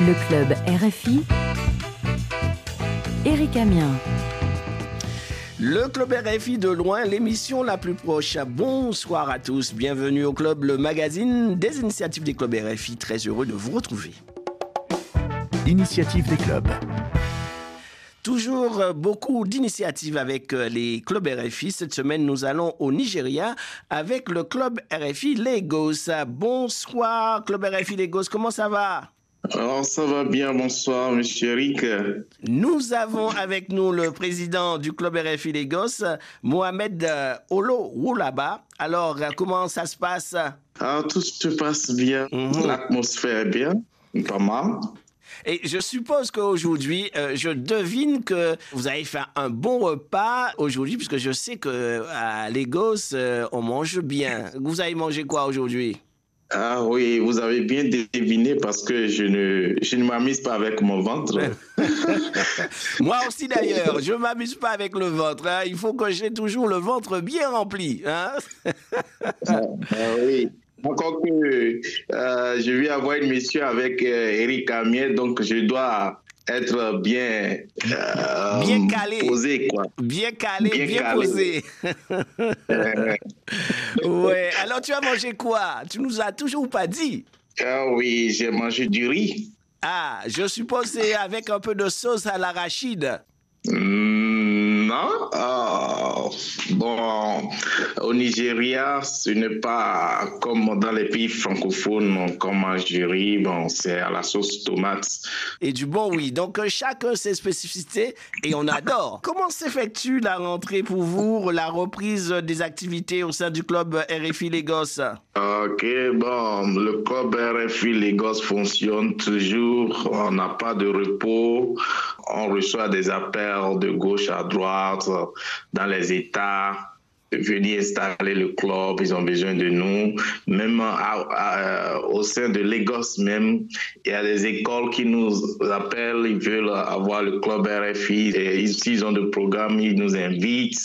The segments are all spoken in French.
Le club RFI, Eric Amien. Le club RFI de loin, l'émission la plus proche. Bonsoir à tous, bienvenue au club, le magazine des initiatives des clubs RFI. Très heureux de vous retrouver. Initiative des clubs. Toujours beaucoup d'initiatives avec les clubs RFI. Cette semaine, nous allons au Nigeria avec le club RFI Lagos. Bonsoir, club RFI Lagos, comment ça va? Alors, ça va bien, bonsoir, monsieur Eric. Nous avons avec nous le président du club RFI Lagos, Mohamed Olo Woulaba. Alors, comment ça se passe? Ah, Tout se passe bien, mm -hmm. l'atmosphère est bien, pas mal. Et je suppose qu'aujourd'hui, euh, je devine que vous avez fait un bon repas aujourd'hui, puisque je sais qu'à Lagos, euh, on mange bien. Vous avez mangé quoi aujourd'hui? Ah oui, vous avez bien deviné parce que je ne, je ne m'amuse pas avec mon ventre. Moi aussi d'ailleurs, je ne m'amuse pas avec le ventre. Hein. Il faut que j'ai toujours le ventre bien rempli. Hein? ah, oui. Encore que euh, je vais avoir une mission avec euh, Eric Amier, donc je dois être bien, euh, bien calé, posé quoi. Bien calé, bien, bien calé. posé. ouais. Alors tu as mangé quoi? Tu nous as toujours pas dit. Ah oui, j'ai mangé du riz. Ah, je suppose c'est avec un peu de sauce à l'arachide. Mmh, non. Oh, bon, au Nigeria, ce n'est pas comme dans les pays francophones mange du riz. Bon, c'est à la sauce tomate. Et du bon, oui. Donc, chacun ses spécificités et on adore. Comment s'effectue la rentrée pour vous, la reprise des activités au sein du club RFI Lagos? Ok, bon, le club RFI Lagos fonctionne toujours. On n'a pas de repos. On reçoit des appels de gauche à droite dans les venir installer le club, ils ont besoin de nous. Même à, à, au sein de Lagos même, il y a des écoles qui nous appellent, ils veulent avoir le club RFI. Et ici, ils ont des programmes, ils nous invitent.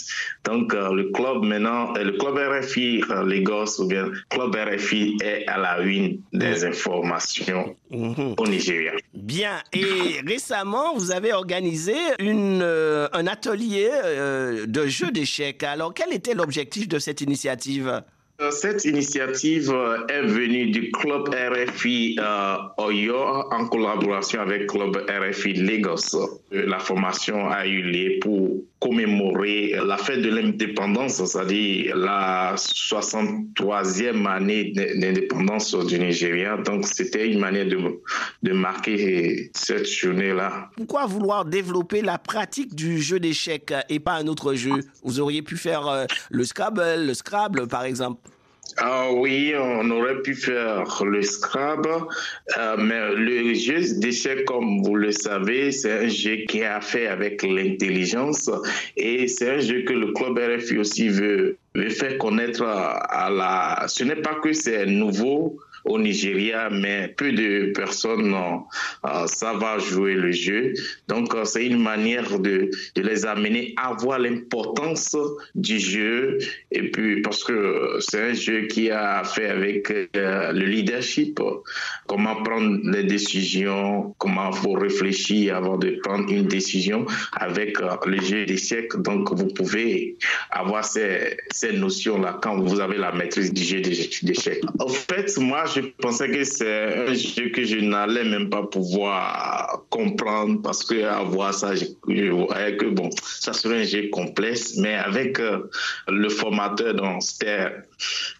Donc, euh, le club maintenant, le club RFI euh, Lagos ou bien club RFI est à la une des informations mmh. au Nigeria. Bien. Et récemment, vous avez organisé une, euh, un atelier euh, de jeux d'échecs. Alors, quel était l'objectif de cette initiative? Cette initiative est venue du club RFI euh, Oyo en collaboration avec club RFI Lagos. La formation a eu lieu pour commémorer la fête de l'indépendance, c'est-à-dire la 63e année d'indépendance du Nigeria. Donc, c'était une manière de, de marquer cette journée-là. Pourquoi vouloir développer la pratique du jeu d'échecs et pas un autre jeu? Vous auriez pu faire euh, le Scrabble, le Scrabble, par exemple. Ah oui, on aurait pu faire le Scrabble, euh, mais le jeu d'échecs, comme vous le savez, c'est un jeu qui a fait avec l'intelligence et c'est un jeu que le club RFI aussi veut, veut faire connaître à la... Ce n'est pas que c'est nouveau, au Nigeria, mais peu de personnes euh, savent jouer le jeu. Donc, euh, c'est une manière de, les amener à voir l'importance du jeu. Et puis, parce que c'est un jeu qui a fait avec euh, le leadership, comment prendre les décisions, comment faut réfléchir avant de prendre une décision avec euh, le jeu des siècles. Donc, vous pouvez avoir ces, ces notions-là quand vous avez la maîtrise du jeu d'échecs. En fait, moi, je pensais que c'est un jeu que je n'allais même pas pouvoir comprendre parce que à voir ça, je, je voyais que bon, ça serait un jeu complexe, mais avec euh, le formateur, donc c'était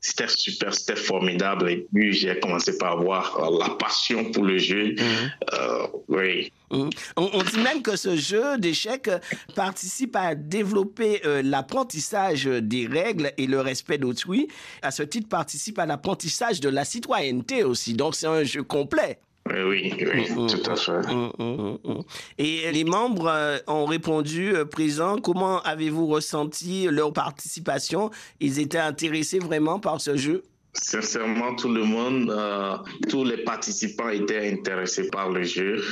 c'était super, c'était formidable. Et puis j'ai commencé par avoir euh, la passion pour le jeu. Mhm. Euh, oui. On, on, dit même que ce jeu d'échecs participe à développer euh, l'apprentissage des règles et le respect d'autrui. À ce titre, participe à l'apprentissage de la citoyenneté aussi. Donc, c'est un jeu complet. Oui, oui, mmh, tout à fait. Mmh, mmh, et les membres euh, ont répondu euh, présent. Comment avez-vous ressenti leur participation? Ils étaient intéressés vraiment par ce jeu? Sincèrement, tout le monde, euh, tous les participants étaient intéressés par le jeu.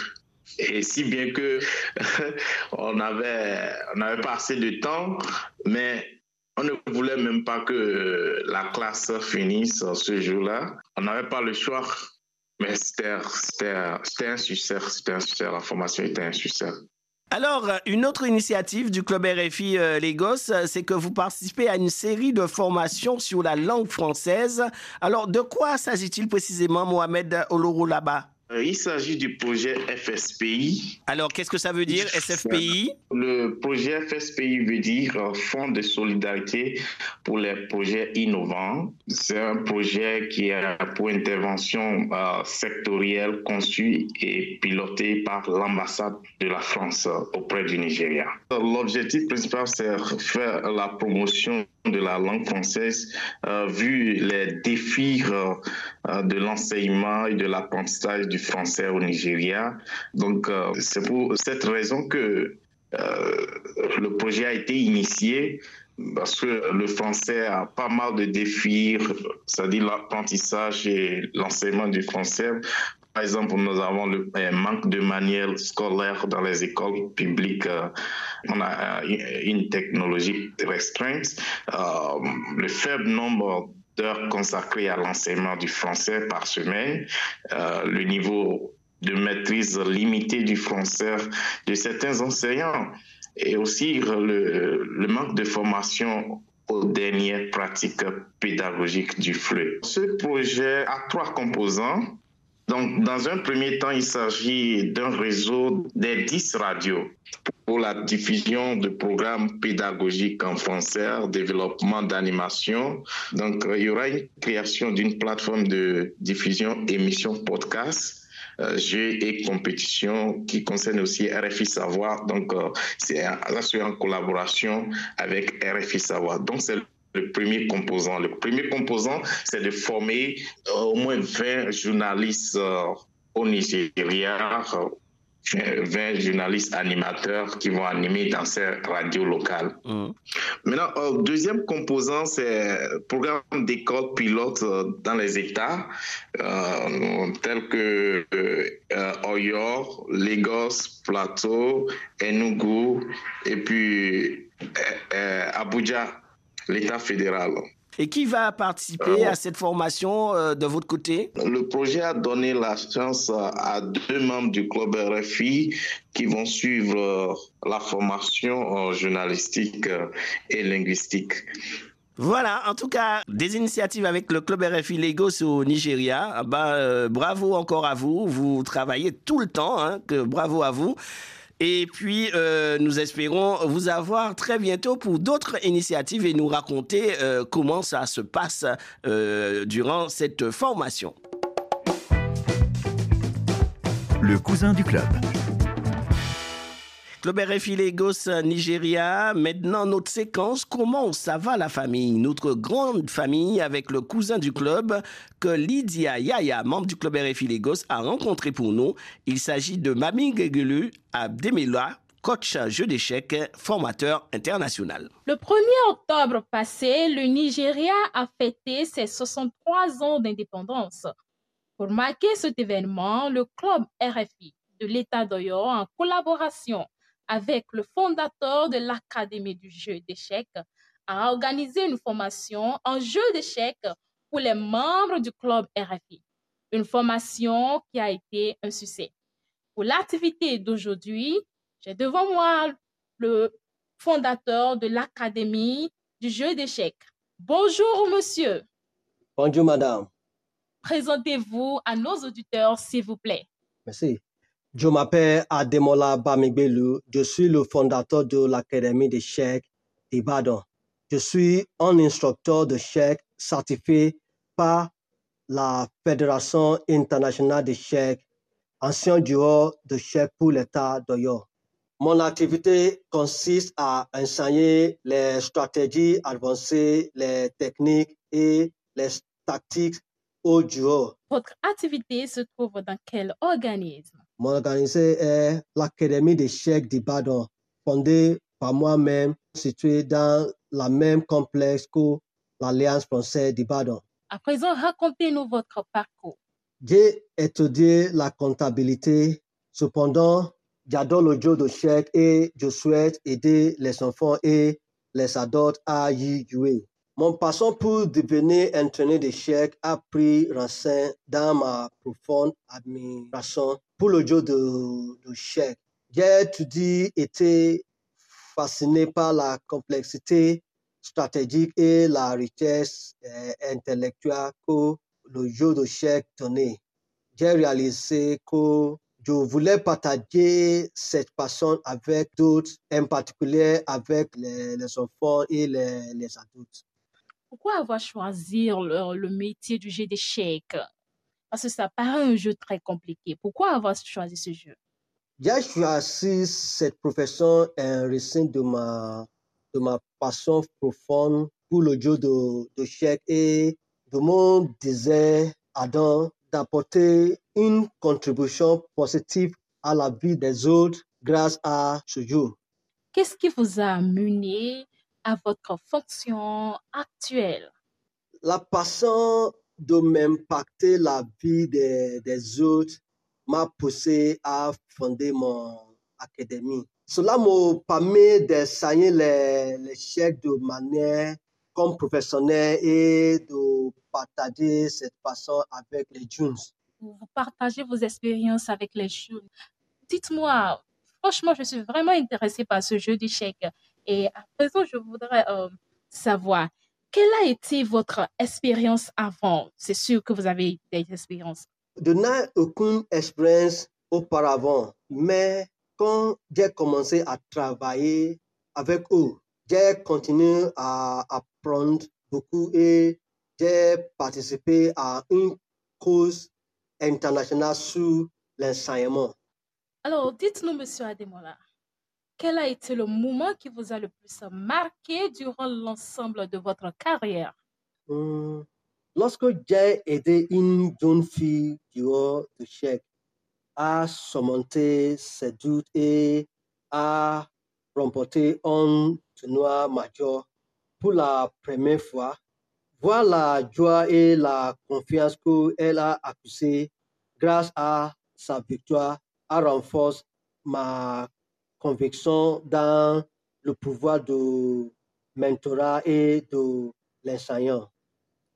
Et si bien que on avait, on n'avait pas assez de temps, mais on ne voulait même pas que la classe finisse ce jour-là. On n'avait pas le choix, mais c'était un succès, la formation était un succès. Alors, une autre initiative du Club RFI euh, Lagos, c'est que vous participez à une série de formations sur la langue française. Alors, de quoi s'agit-il précisément, Mohamed Oloro là-bas il s'agit du projet FSPI. Alors, qu'est-ce que ça veut dire, SFPI Le projet FSPI veut dire euh, Fonds de solidarité pour les projets innovants. C'est un projet qui a pour intervention euh, sectorielle conçu et piloté par l'ambassade de la France auprès du Nigeria. L'objectif principal, c'est faire la promotion de la langue française, vu les défis de l'enseignement et de l'apprentissage du français au Nigeria. Donc, euh, c'est pour cette raison que euh, le projet a été initié parce que le français a pas mal de défis, c'est-à-dire l'apprentissage et l'enseignement du français. Par exemple, nous avons le manque de manuels scolaires dans les écoles publiques. Euh, on a une technologie restreinte. le faible nombre d'heures consacrées à l'enseignement du français par semaine, euh, le niveau de maîtrise limité du français de certains enseignants et aussi le, le manque de formation aux dernières pratiques pédagogiques du FLE. Ce projet a trois composants. Donc, dans un premier temps, il s'agit d'un réseau des 10 radios pour la diffusion de programmes pédagogiques en français, développement d'animation. Donc, euh, il y aura une création d'une plateforme de diffusion émissions podcast. Euh, jeux et compétitions qui concerne aussi RFI Savoir. Donc, euh, c'est en collaboration avec RFI Savoir. Donc, c'est le premier composant. Le premier composant, c'est de former au moins 20 journalistes au Nigeria 20 journalistes animateurs qui vont animer dans ces radios locales. Mmh. Maintenant, le deuxième composant, c'est le programme d'école pilote euh, dans les États, euh, tels que euh, Oyo, Lagos, Plateau, Enugu et puis Abuja, l'État fédéral. Et qui va participer à cette formation euh, de votre côté? Le projet a donné la chance à deux membres du club RFI qui vont suivre euh, la formation journalistique euh, et linguistique. Voilà, en tout cas, des initiatives avec le club RFI Lagos au Nigeria. Bah, bravo encore à vous. Vous travaillez tout le temps. Hein, que, bravo à vous. Et puis, euh, nous espérons vous avoir très bientôt pour d'autres initiatives et nous raconter euh, comment ça se passe euh, durant cette formation. Le cousin du club. Club RFI Lagos Nigeria. Maintenant, notre séquence Comment ça va la famille? Notre grande famille avec le cousin du club que Lydia Yaya, membre du Club RFI a rencontré pour nous. Il s'agit de Mami Gegelu Abdemila, coach jeu d'échecs, formateur international. Le 1er octobre passé, le Nigeria a fêté ses 63 ans d'indépendance. Pour marquer cet événement, le club RFI de l'État d'Oyo, en collaboration avec le fondateur de l'Académie du jeu d'échecs, a organisé une formation en jeu d'échecs pour les membres du club RFI. Une formation qui a été un succès. Pour l'activité d'aujourd'hui, j'ai devant moi le fondateur de l'Académie du jeu d'échecs. Bonjour, monsieur. Bonjour, madame. Présentez-vous à nos auditeurs, s'il vous plaît. Merci. Je m'appelle Ademola Bamigbelu. Je suis le fondateur de l'Académie d'échecs d'Ibadan. Je suis un instructeur de d'échecs certifié par la Fédération internationale d'échecs, ancien joueur d'échecs pour l'État d'Oyo. Mon activité consiste à enseigner les stratégies avancées, les techniques et les tactiques aux joueurs. Votre activité se trouve dans quel organisme? Mon organisé est l'Académie d'échecs d'Ibadan, fondée par moi-même, située dans la même complexe que l'Alliance française d'Ibadan. À présent, racontez-nous votre parcours. J'ai étudié la comptabilité. Cependant, j'adore le jeu d'échecs et je souhaite aider les enfants et les adultes à y jouer. Mon passion pour devenir entraîneur d'échecs a pris racine dans ma profonde admiration pour le jeu de, de J'ai toujours été fasciné par la complexité stratégique et la richesse euh, intellectuelle que le jeu de chèques donnait. J'ai réalisé que je voulais partager cette passion avec d'autres, en particulier avec les, enfants et les, adultes. Pourquoi avoir choisi le, le métier du jeu d'échecs Parce que ça paraît un jeu très compliqué. Pourquoi avoir choisi ce jeu? J'ai choisi cette profession en raison de ma, de ma passion profonde pour le jeu de, de et de mon désir ardent d'apporter une contribution positive à la vie des autres grâce à ce jeu. Qu'est-ce qui vous a mené à votre fonction actuelle? La passion de m'impacter la vie des, des autres m'a poussé à fonder mon académie. Cela m'a permis d'enseigner les, les chèques de manière comme professionnel et de partager cette passion avec les jeunes. Vous partagez vos expériences avec les jeunes. Dites-moi, franchement, je suis vraiment intéressée par ce jeu d'échecs. Et à présent, je voudrais euh, savoir, quelle a été votre expérience avant? C'est sûr que vous avez des expériences. Je n'ai aucune expérience auparavant, mais quand j'ai commencé à travailler avec eux, j'ai continué à apprendre beaucoup et j'ai participé à une cause internationale sur l'enseignement. Alors, dites-nous, Monsieur Ademola, quel a été le moment qui vous a le plus marqué durant l'ensemble de votre carrière? Hmm, lorsque j'ai aidé une jeune fille durant le chèque à surmonter ses doutes et à remporter un tournoi majeur pour la première fois, voir la joie et la confiance qu'elle a accusée grâce à sa victoire a renforcé ma conviction dans le pouvoir de mentorat et de l'enseignant.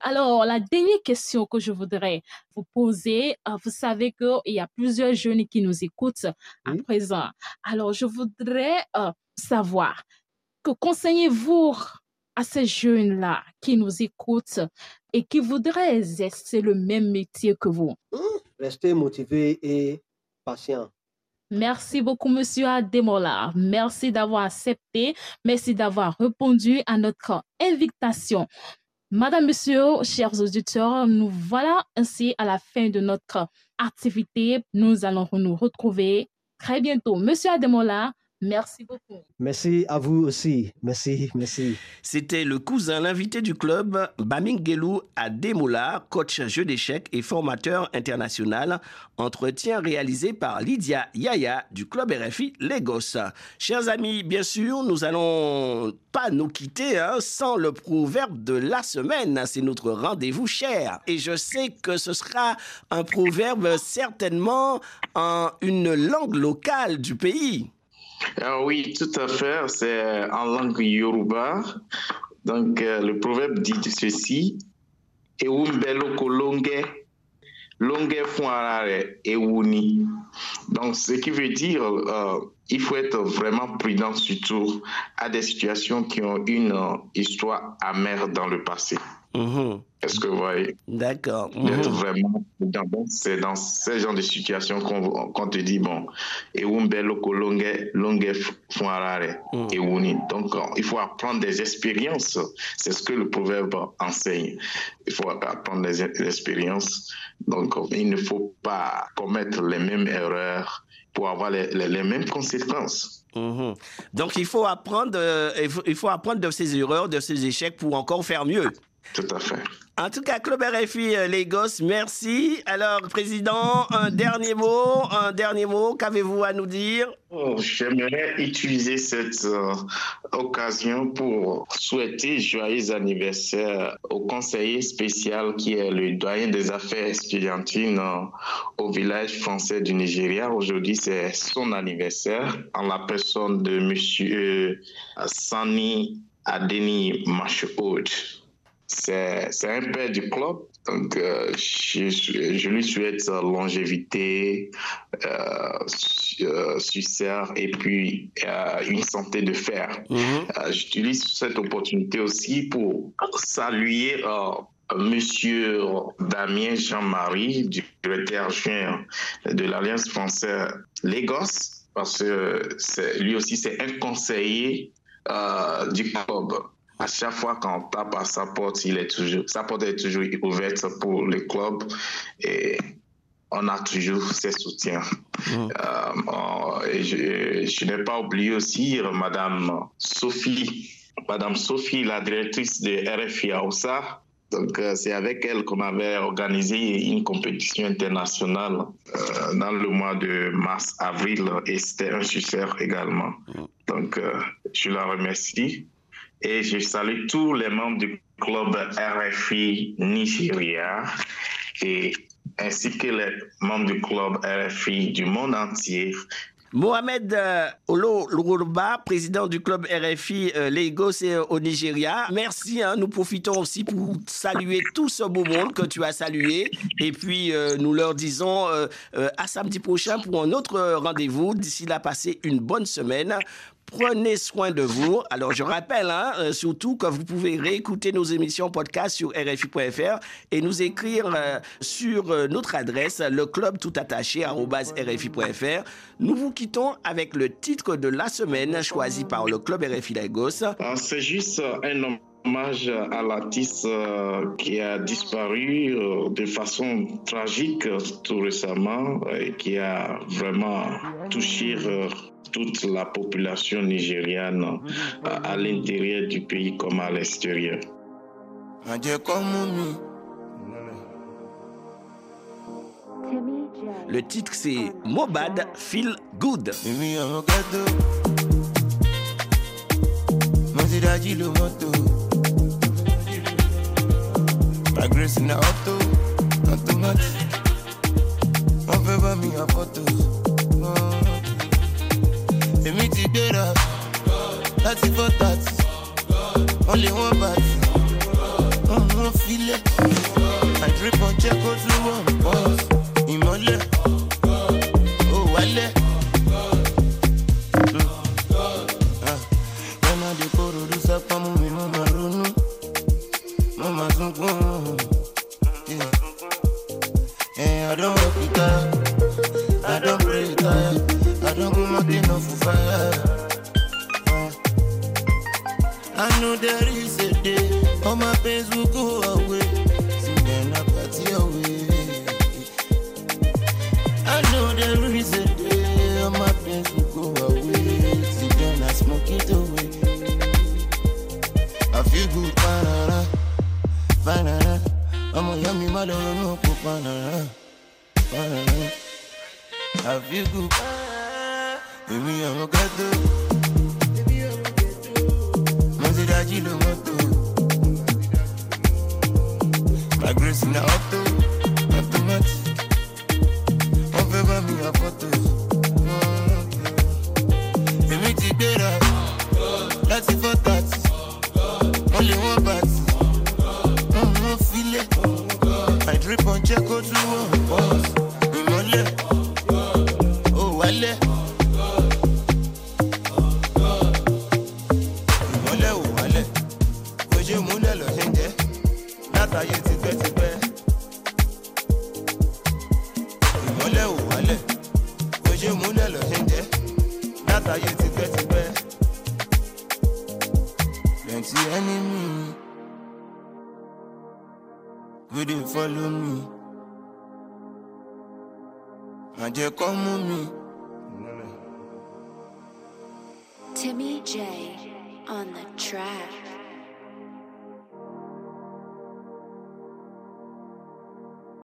Alors, la dernière question que je voudrais vous poser, euh, vous savez qu'il y a plusieurs jeunes qui nous écoutent à présent. Alors, je voudrais euh, savoir, que conseillez-vous à ces jeunes-là qui nous écoutent et qui voudraient exercer le même métier que vous? Restez motivés et patients. Merci beaucoup, Monsieur Ademola. Merci d'avoir accepté. Merci d'avoir répondu à notre invitation. Madame, Monsieur, chers auditeurs, nous voilà ainsi à la fin de notre activité. Nous allons nous retrouver très bientôt. Monsieur Ademola, Merci beaucoup. Merci à vous aussi. Merci, merci. C'était le cousin, l'invité du club, Bamingelu Ademola, coach jeu d'échecs et formateur international. Entretien réalisé par Lydia Yaya du club RFI Lagos. Chers amis, bien sûr, nous allons pas nous quitter hein, sans le proverbe de la semaine. C'est notre rendez-vous cher. Et je sais que ce sera un proverbe certainement en une langue locale du pays. Ah oui, tout à fait. C'est en langue yoruba. Donc, euh, le proverbe dit ceci. Donc, ce qui veut dire, euh, il faut être vraiment prudent, surtout à des situations qui ont une euh, histoire amère dans le passé. Mhm. Est-ce que vous voyez? D'accord. Mhm. vraiment c'est dans ce genre de situation qu'on te dit, bon, et loko longue, longue fuarare, et wuni. Donc, il faut apprendre des expériences. C'est ce que le proverbe enseigne. Il faut apprendre des expériences. Donc, il ne faut pas commettre les mêmes erreurs pour avoir les, les, mêmes conséquences. Mhm. Donc, il faut apprendre, euh, il faut apprendre de ses erreurs, de ses échecs pour encore faire mieux. Tout à fait. En tout cas, Club RFI euh, Lagos, merci. Alors, Président, un dernier mot, un dernier mot, qu'avez-vous à nous dire? Oh, J'aimerais utiliser cette euh, occasion pour souhaiter joyeux anniversaire au conseiller spécial qui est le doyen des affaires estudiantines euh, au village français du Nigeria. Aujourd'hui, c'est son anniversaire en la personne de Monsieur Sani Adeni Machoud. C'est un père du club. Donc, euh, je, je, lui souhaite longévité, euh, succès et puis une santé de fer. Mm-hmm. J'utilise cette opportunité aussi pour saluer Monsieur Damien Jean-Marie, directeur adjoint de l'Alliance française Lagos, parce que lui aussi c'est un conseiller euh, du club. À chaque fois qu'on tape à sa porte, il est toujours, sa porte est toujours ouverte pour le club et on a toujours ses soutiens. Mmh. Euh, je, je n'ai pas oublié aussi Madame Sophie, Madame Sophie, la directrice de RFI AOSA, donc, euh, c'est avec elle qu'on avait organisé une compétition internationale euh, dans le mois de mars-avril et c'était un succès également. Donc, euh, je la remercie et je salue tous les membres du club RFI Nigeria et ainsi que les membres du club RFI du monde entier Mohamed euh, Olo Lourba, président du club RFI euh, Lagos euh, au Nigeria. Merci, hein. nous profitons aussi pour saluer tout ce beau monde que tu as salué. Et puis, nous leur disons à samedi prochain pour un autre rendez-vous. D'ici là, passez une bonne semaine. Prenez soin de vous. Alors, je rappelle hein, euh, surtout que vous pouvez réécouter nos émissions podcast sur RFI.fr et nous écrire euh, sur euh, notre adresse, le club tout attaché RFI.fr. Nous vous quittons avec le titre de la semaine choisi par le club RFI Lagos. Ah, c'est juste un hommage à l'artiste qui a disparu de façon tragique tout récemment et qui a vraiment touché toute la population nigériane à, l'intérieur du pays comme à l'extérieur. Le titre c'est Mobad Feel Good. My grace in the auto, not too much. Wọ́n fẹ́ bá mi yàn fọ́tò. Èmi ti gbéra láti fọ́ tàtì. Wọ́n lè feel it. I wọ́n on Àìdírí kan jẹ́ kó tún In my Ìmọ̀lẹ̀. I feel good. Baby, I'm a gato. Maserati lo moto. My grace in the auto, automatic. Wọ́n fẹ́ bá mi àfọ́tò. Èmi ti gbéra láti fọ́ tàtí. Wọ́n lè wọ́n bàtí. Wọ́n mú filẹ̀. I drip on jẹ́ kó tún wọ̀ pọ̀. Ìmọ̀lẹ̀. ayé ti.